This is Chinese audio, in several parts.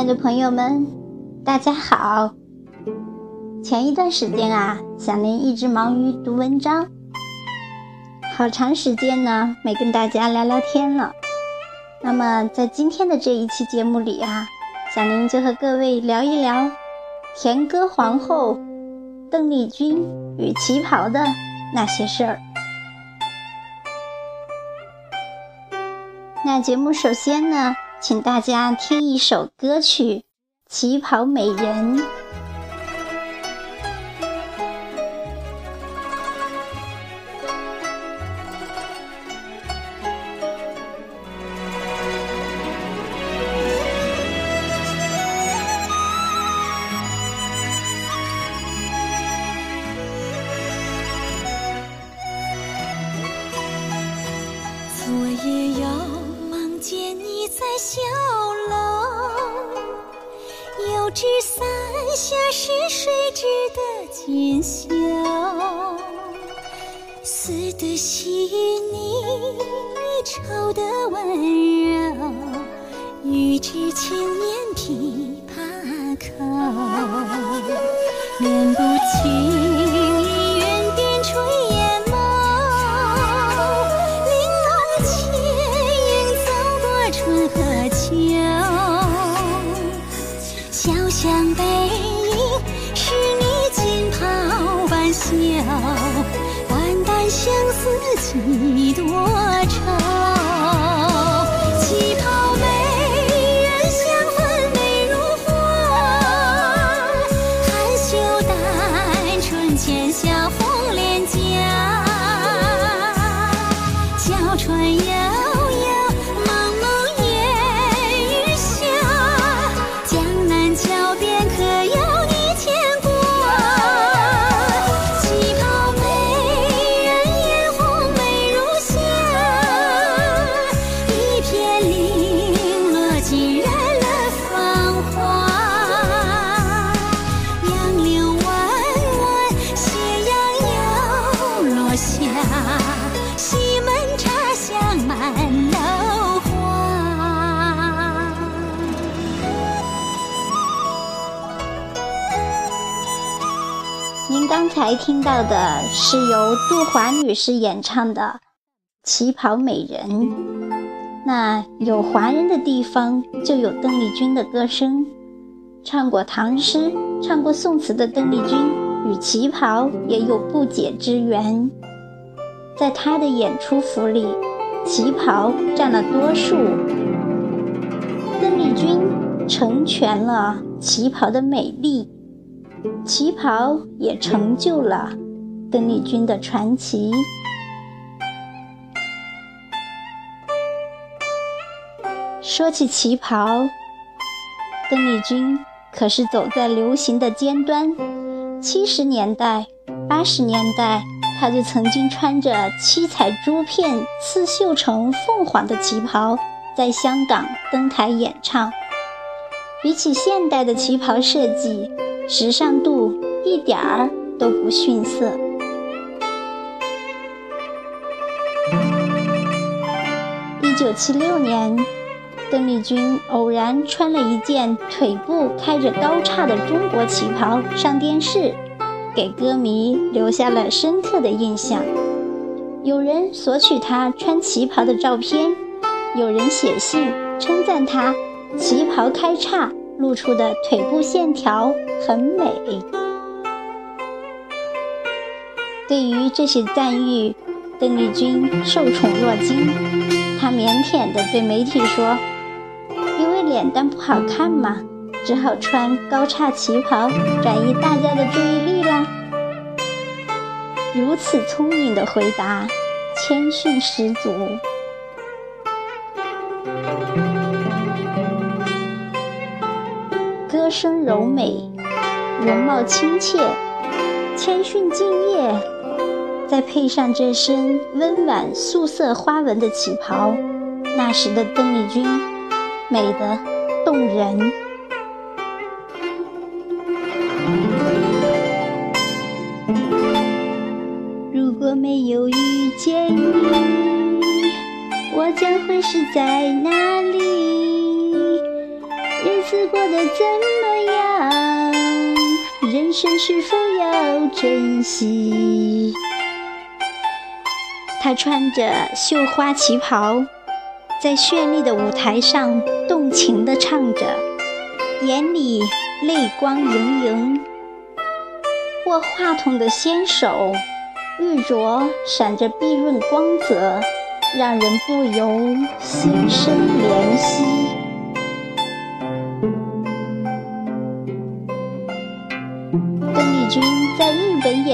亲爱的朋友们，大家好。前一段时间啊，小林一直忙于读文章，好长时间呢没跟大家聊聊天了。那么在今天的这一期节目里啊，小林就和各位聊一聊甜歌皇后邓丽君与旗袍的那些事儿。那节目首先呢。请大家听一首歌曲《旗袍美人》。小楼，油纸伞下是谁织的锦绣？丝的细腻，绸的温柔，欲知轻捻琵琶口，念不清。几多愁。才听到的是由杜华女士演唱的《旗袍美人》。那有华人的地方就有邓丽君的歌声。唱过唐诗、唱过宋词的邓丽君与旗袍也有不解之缘。在她的演出服里，旗袍占了多数。邓丽君成全了旗袍的美丽。旗袍也成就了邓丽君的传奇。说起旗袍，邓丽君可是走在流行的尖端。七十年代、八十年代，她就曾经穿着七彩珠片刺绣成凤凰的旗袍，在香港登台演唱。比起现代的旗袍设计，时尚度一点儿都不逊色。一九七六年，邓丽君偶然穿了一件腿部开着高叉的中国旗袍上电视，给歌迷留下了深刻的印象。有人索取她穿旗袍的照片，有人写信称赞她旗袍开叉。露出的腿部线条很美。对于这些赞誉，邓丽君受宠若惊。她腼腆地对媒体说：“因为脸蛋不好看嘛，只好穿高叉旗袍，转移大家的注意力啦。”如此聪明的回答，谦逊十足。歌声柔美，容貌亲切，谦逊敬业，再配上这身温婉素色花纹的旗袍，那时的邓丽君美得动人。如果没有遇见你，我将会是在哪里？日子过得怎么样？人生是否要珍惜？她穿着绣花旗袍，在绚丽的舞台上动情地唱着，眼里泪光盈盈。握话筒的纤手，玉镯闪着碧润光泽，让人不由心生怜惜。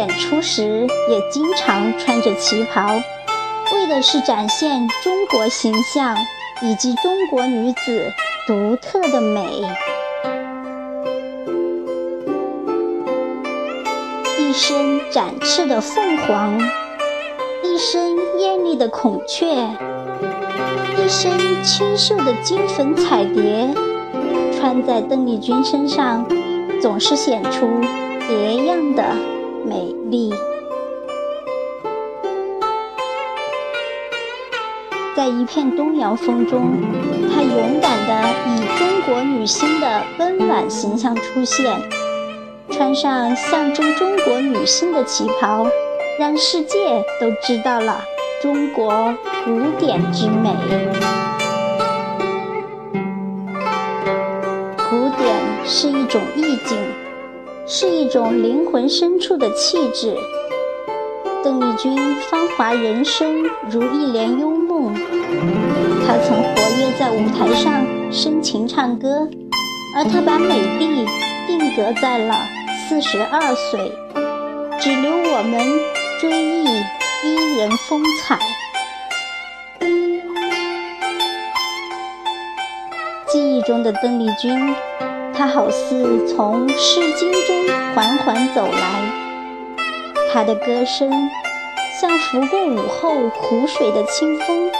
演出时也经常穿着旗袍，为的是展现中国形象以及中国女子独特的美。一身展翅的凤凰，一身艳丽的孔雀，一身清秀的金粉彩蝶，穿在邓丽君身上，总是显出。别样的美丽，在一片东洋风中，她勇敢地以中国女星的温婉形象出现，穿上象征中国女性的旗袍，让世界都知道了中国古典之美。古典是一种意境。是一种灵魂深处的气质。邓丽君芳华人生如一帘幽梦，她曾活跃在舞台上深情唱歌，而她把美丽定格在了四十二岁，只留我们追忆伊人风采。记忆中的邓丽君。他好似从《诗经》中缓缓走来，他的歌声像拂过午后湖水的清风，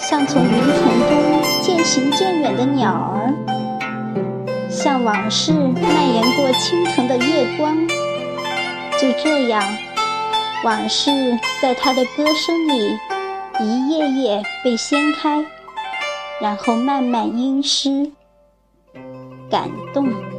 像从云层中渐行渐远的鸟儿，像往事蔓延过青藤的月光。就这样，往事在他的歌声里一页页被掀开，然后慢慢阴湿。感动。